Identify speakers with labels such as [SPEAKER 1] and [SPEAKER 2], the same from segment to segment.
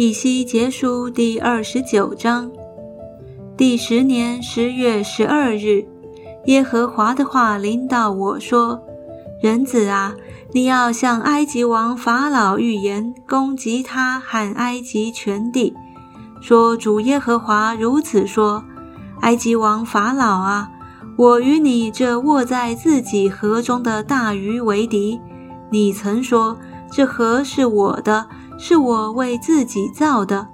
[SPEAKER 1] 以西结书第二十九章。第十年十月十二日，耶和华的话临到我说：“人子啊，你要向埃及王法老预言，攻击他和埃及全地，说：主耶和华如此说：埃及王法老啊，我与你这卧在自己河中的大鱼为敌。你曾说这河是我的。”是我为自己造的，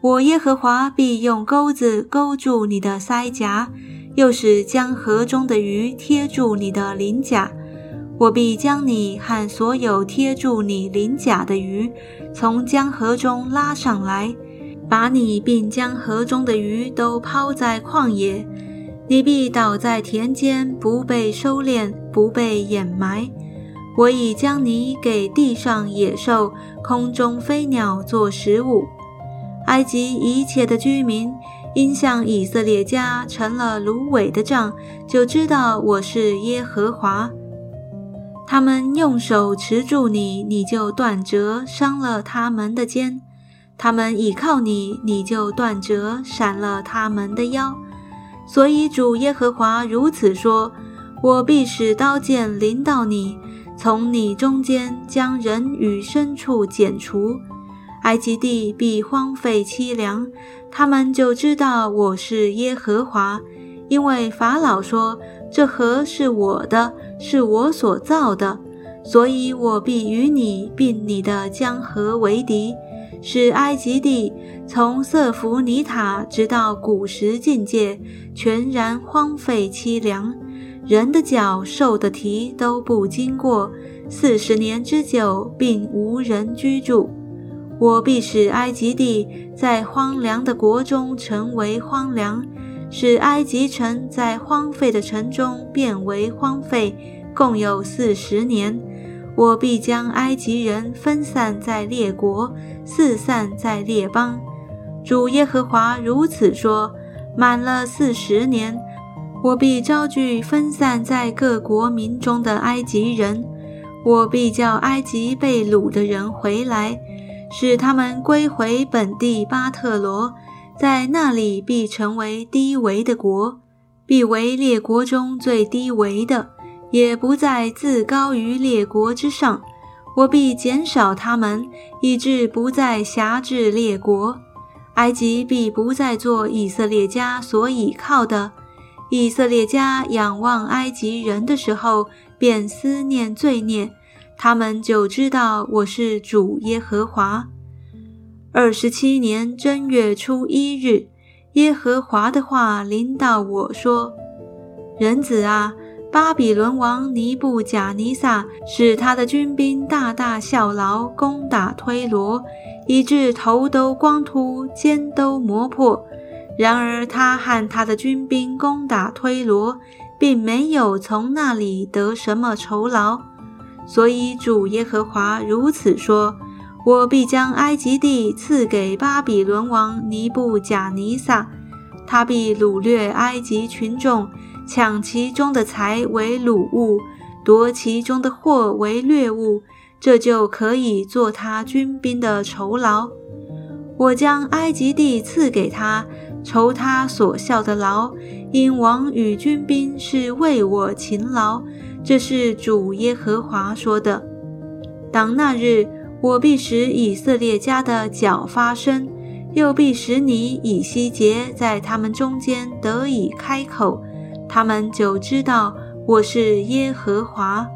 [SPEAKER 1] 我耶和华必用钩子勾住你的腮颊，又使江河中的鱼贴住你的鳞甲。我必将你和所有贴住你鳞甲的鱼从江河中拉上来，把你并江河中的鱼都抛在旷野。你必倒在田间，不被收敛，不被掩埋。我已将你给地上野兽、空中飞鸟做食物。埃及一切的居民因向以色列家成了芦苇的杖，就知道我是耶和华。他们用手持住你，你就断折，伤了他们的肩；他们倚靠你，你就断折，闪了他们的腰。所以主耶和华如此说：我必使刀剑临到你。从你中间将人与牲畜剪除，埃及地必荒废凄凉，他们就知道我是耶和华。因为法老说：“这河是我的，是我所造的，所以我必与你并你的江河为敌，使埃及地从色弗尼塔直到古时境界全然荒废凄凉。”人的脚、兽的蹄都不经过四十年之久，并无人居住。我必使埃及地在荒凉的国中成为荒凉，使埃及城在荒废的城中变为荒废，共有四十年。我必将埃及人分散在列国，四散在列邦。主耶和华如此说：满了四十年。我必招聚分散在各国民中的埃及人，我必叫埃及被掳的人回来，使他们归回本地巴特罗，在那里必成为低微的国，必为列国中最低微的，也不再自高于列国之上。我必减少他们，以致不再辖制列国。埃及必不再做以色列家所倚靠的。以色列家仰望埃及人的时候，便思念罪孽，他们就知道我是主耶和华。二十七年正月初一日，耶和华的话临到我说：“人子啊，巴比伦王尼布贾尼撒使他的军兵大大效劳，攻打推罗，以致头都光秃，肩都磨破。”然而，他和他的军兵攻打推罗，并没有从那里得什么酬劳。所以主耶和华如此说：“我必将埃及地赐给巴比伦王尼布贾尼撒，他必掳掠埃及群众，抢其中的财为掳物，夺其中的货为掠物，这就可以做他军兵的酬劳。我将埃及地赐给他。”酬他所效的劳，因王与军兵是为我勤劳。这是主耶和华说的。当那日，我必使以色列家的脚发声，又必使你以西结在他们中间得以开口，他们就知道我是耶和华。